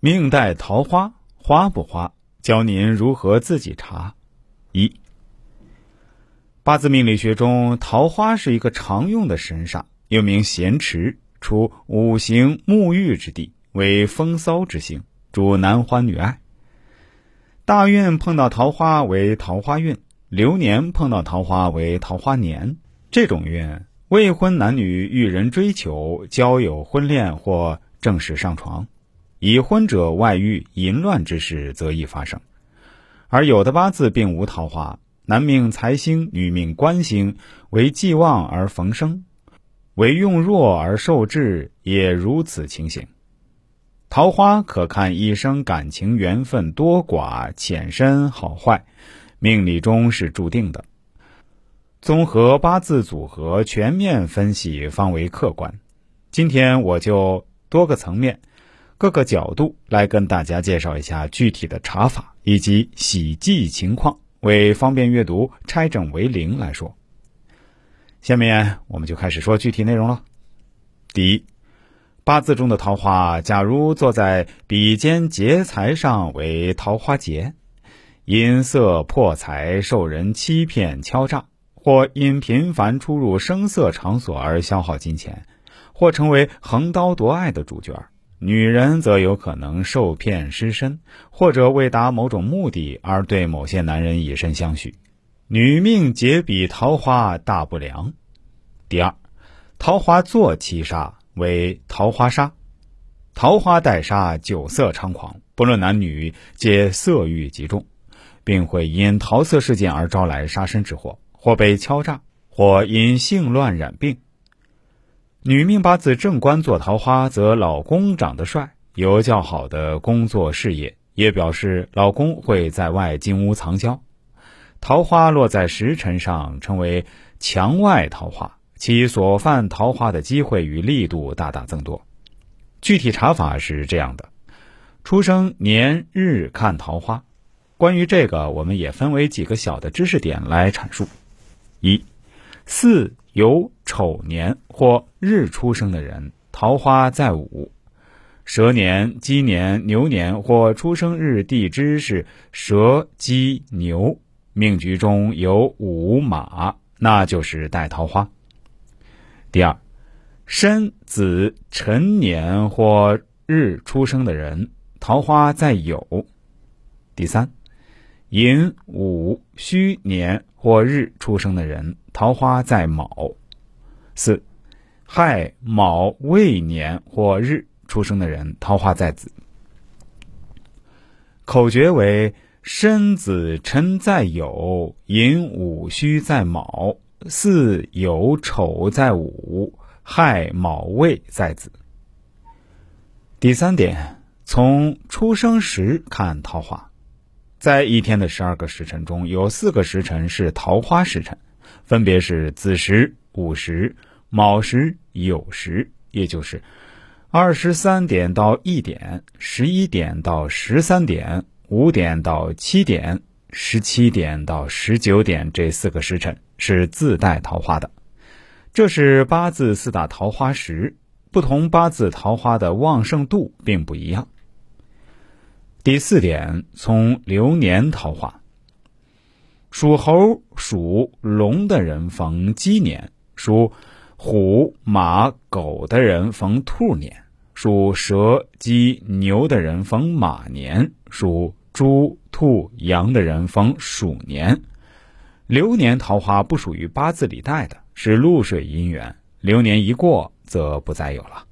命带桃花，花不花？教您如何自己查。一，八字命理学中，桃花是一个常用的神煞，又名咸池，处五行沐浴之地，为风骚之星，主男欢女爱。大运碰到桃花为桃花运，流年碰到桃花为桃花年。这种运，未婚男女遇人追求、交友、婚恋或正式上床。已婚者外遇、淫乱之事则易发生，而有的八字并无桃花，男命财星、女命官星为既旺而逢生，为用弱而受制，也如此情形。桃花可看一生感情缘分多寡、浅深好坏，命理中是注定的。综合八字组合，全面分析方为客观。今天我就多个层面。各个角度来跟大家介绍一下具体的查法以及喜忌情况，为方便阅读，拆整为零来说。下面我们就开始说具体内容了。第一，八字中的桃花，假如坐在比肩劫财上为桃花劫，因色破财，受人欺骗敲诈，或因频繁出入声色场所而消耗金钱，或成为横刀夺爱的主角。女人则有可能受骗失身，或者为达某种目的而对某些男人以身相许。女命劫比桃花大不良。第二，桃花坐七杀为桃花杀，桃花带杀，酒色猖狂，不论男女，皆色欲极重，并会因桃色事件而招来杀身之祸，或被敲诈，或因性乱染病。女命八字正官做桃花，则老公长得帅，有较好的工作事业，也表示老公会在外金屋藏娇。桃花落在时辰上，称为墙外桃花，其所犯桃花的机会与力度大大增多。具体查法是这样的：出生年日看桃花。关于这个，我们也分为几个小的知识点来阐述。一四。由丑年或日出生的人，桃花在午；蛇年、鸡年、牛年或出生日地支是蛇、鸡、牛，命局中有午马，那就是带桃花。第二，申子辰年或日出生的人，桃花在酉。第三，寅午戌年或日出生的人。桃花在卯，四亥卯未年或日出生的人，桃花在子。口诀为：申子辰在酉，寅午戌在卯，巳酉丑在午，亥卯未在子。第三点，从出生时看桃花，在一天的十二个时辰中，有四个时辰是桃花时辰。分别是子时、午时、卯时、酉时，也就是二十三点到一点、十一点到十三点、五点到七点、十七点到十九点这四个时辰是自带桃花的。这是八字四大桃花时，不同八字桃花的旺盛度并不一样。第四点，从流年桃花。属猴、属龙的人逢鸡年，属虎、马、狗的人逢兔年，属蛇、鸡、牛的人逢马年，属猪、兔、羊的人逢鼠年。流年桃花不属于八字里带的，是露水姻缘。流年一过，则不再有了。